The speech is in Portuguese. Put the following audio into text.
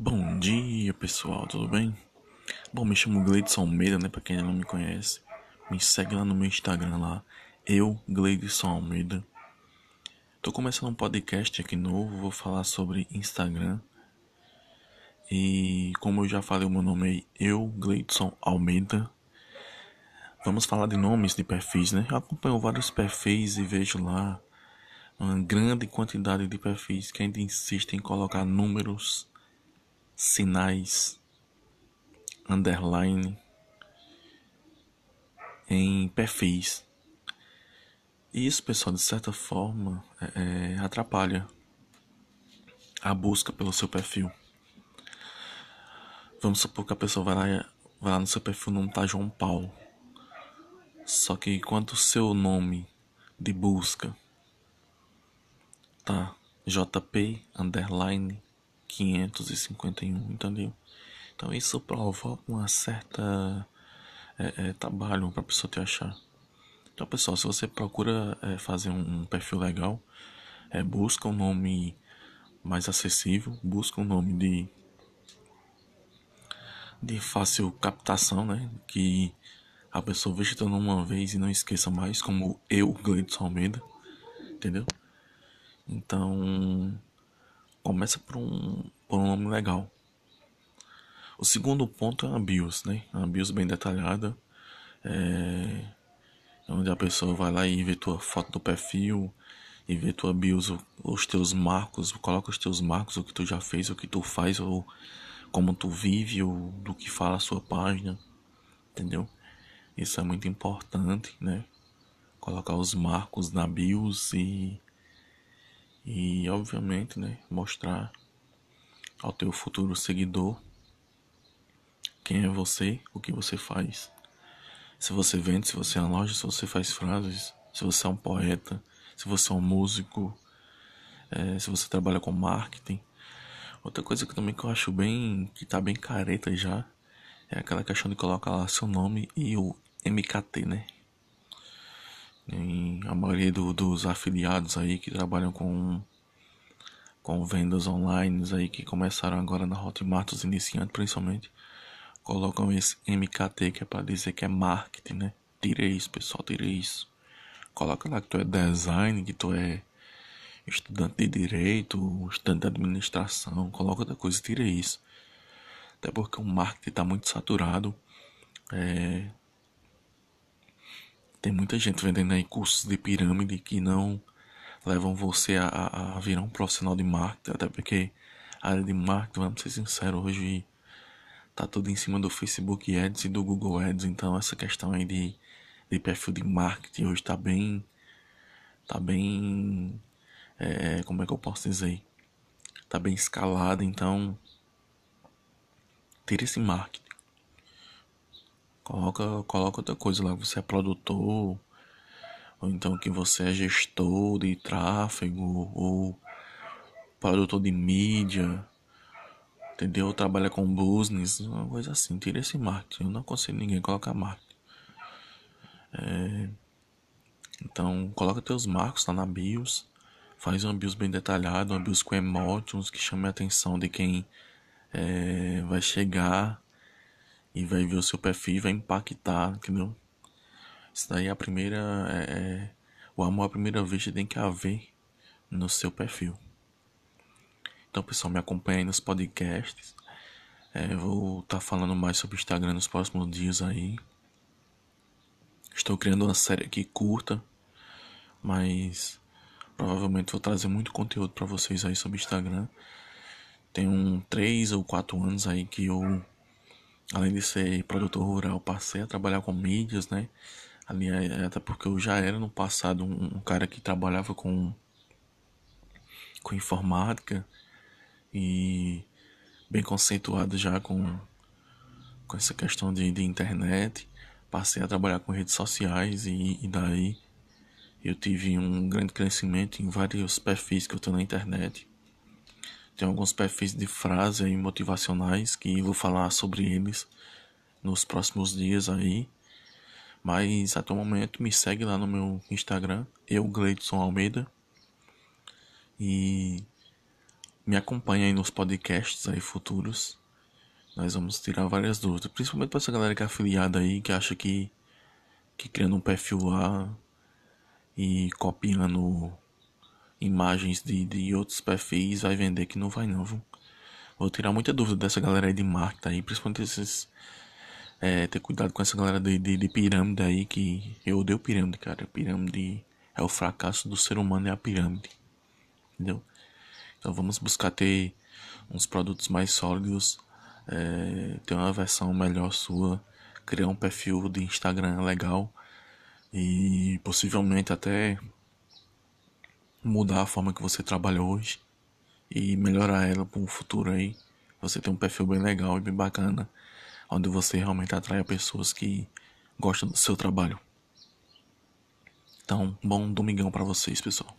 Bom dia pessoal, tudo bem? Bom, me chamo Gleidson Almeida, né? Pra quem não me conhece, me segue lá no meu Instagram lá, eu, Gleidson Almeida. Tô começando um podcast aqui novo, vou falar sobre Instagram. E como eu já falei, o meu nome é eu, Gleidson Almeida. Vamos falar de nomes de perfis, né? Eu acompanho vários perfis e vejo lá uma grande quantidade de perfis que ainda insistem em colocar números, sinais, underline em perfis. E isso, pessoal, de certa forma, é, é, atrapalha a busca pelo seu perfil. Vamos supor que a pessoa vai lá, vai lá no seu perfil não tá João Paulo. Só que quando o seu nome de busca tá JP underline 551, entendeu? Então isso provoca uma certa é, é, trabalho para a pessoa te achar. Então pessoal, se você procura é, fazer um, um, perfil legal, é, busca um nome mais acessível, busca um nome de de fácil captação, né? Que a pessoa veja teu nome uma vez e não esqueça mais, como eu, Gleidson Almeida, entendeu? Então, começa por um, por um nome legal. O segundo ponto é a BIOS, né? A BIOS bem detalhada, é, onde a pessoa vai lá e vê tua foto do perfil, e vê tua BIOS, os teus marcos, coloca os teus marcos, o que tu já fez, o que tu faz, ou como tu vive, ou do que fala a sua página, entendeu? Isso é muito importante, né? Colocar os marcos na BIOS e e obviamente, né, mostrar ao teu futuro seguidor quem é você, o que você faz. Se você vende, se você é uma loja, se você faz frases, se você é um poeta, se você é um músico, é, se você trabalha com marketing. Outra coisa que também que eu acho bem, que tá bem careta já, é aquela questão de colocar lá seu nome e o MKT, né? Em a maioria do, dos afiliados aí que trabalham com com vendas online aí que começaram agora na Hotmart, os iniciantes principalmente, colocam esse MKT que é para dizer que é marketing, né? Tira isso, pessoal, tira isso. Coloca lá que tu é design, que tu é estudante de direito, estudante de administração, coloca outra coisa, tira isso. Até porque o marketing está muito saturado. É, tem muita gente vendendo aí cursos de pirâmide que não levam você a, a, virar um profissional de marketing, até porque a área de marketing, vamos ser sinceros, hoje tá tudo em cima do Facebook Ads e do Google Ads, então essa questão aí de, de perfil de marketing hoje tá bem, tá bem, é, como é que eu posso dizer, tá bem escalada, então tira esse marketing. Coloca, coloca outra coisa lá, você é produtor, ou então que você é gestor de tráfego, ou produtor de mídia, entendeu? Trabalha com business, uma coisa assim. Tira esse marketing. Eu não aconselho ninguém colocar marketing. É... Então, coloca teus marcos lá na BIOS. Faz uma BIOS bem detalhada, uma BIOS com emotions que chame a atenção de quem é, vai chegar e vai ver o seu perfil vai impactar, entendeu? Isso daí é a primeira. É, é, o amor à primeira vista tem que haver no seu perfil. Então, pessoal, me acompanha aí nos podcasts. É, vou estar tá falando mais sobre o Instagram nos próximos dias aí. Estou criando uma série aqui curta, mas provavelmente vou trazer muito conteúdo para vocês aí sobre Instagram. Tem um 3 ou 4 anos aí que eu além de ser produtor rural, passei a trabalhar com mídias, né? Ali, é, até porque eu já era no passado um, um cara que trabalhava com, com informática e bem conceituado já com, com essa questão de, de internet. Passei a trabalhar com redes sociais e, e daí eu tive um grande crescimento em vários perfis que eu tenho na internet. Tem alguns perfis de frase aí motivacionais que vou falar sobre eles nos próximos dias aí. Mas até o momento me segue lá no meu Instagram, eu Gleidson Almeida. E me acompanhe aí nos podcasts aí futuros. Nós vamos tirar várias dúvidas, principalmente para essa galera que é afiliada aí, que acha que, que criando um perfil lá e copiando imagens de, de outros perfis vai vender que não vai não, viu? Vou tirar muita dúvida dessa galera aí de marketing aí, principalmente esses. É, ter cuidado com essa galera de, de, de, pirâmide aí, que eu odeio pirâmide, cara. Pirâmide é o fracasso do ser humano, é a pirâmide. Entendeu? Então vamos buscar ter uns produtos mais sólidos, é, ter uma versão melhor sua, criar um perfil de Instagram legal e possivelmente até mudar a forma que você trabalha hoje e melhorar ela para o futuro aí. Você tem um perfil bem legal e bem bacana, onde você realmente atrai pessoas que gostam do seu trabalho. Então, bom domingão para vocês, pessoal.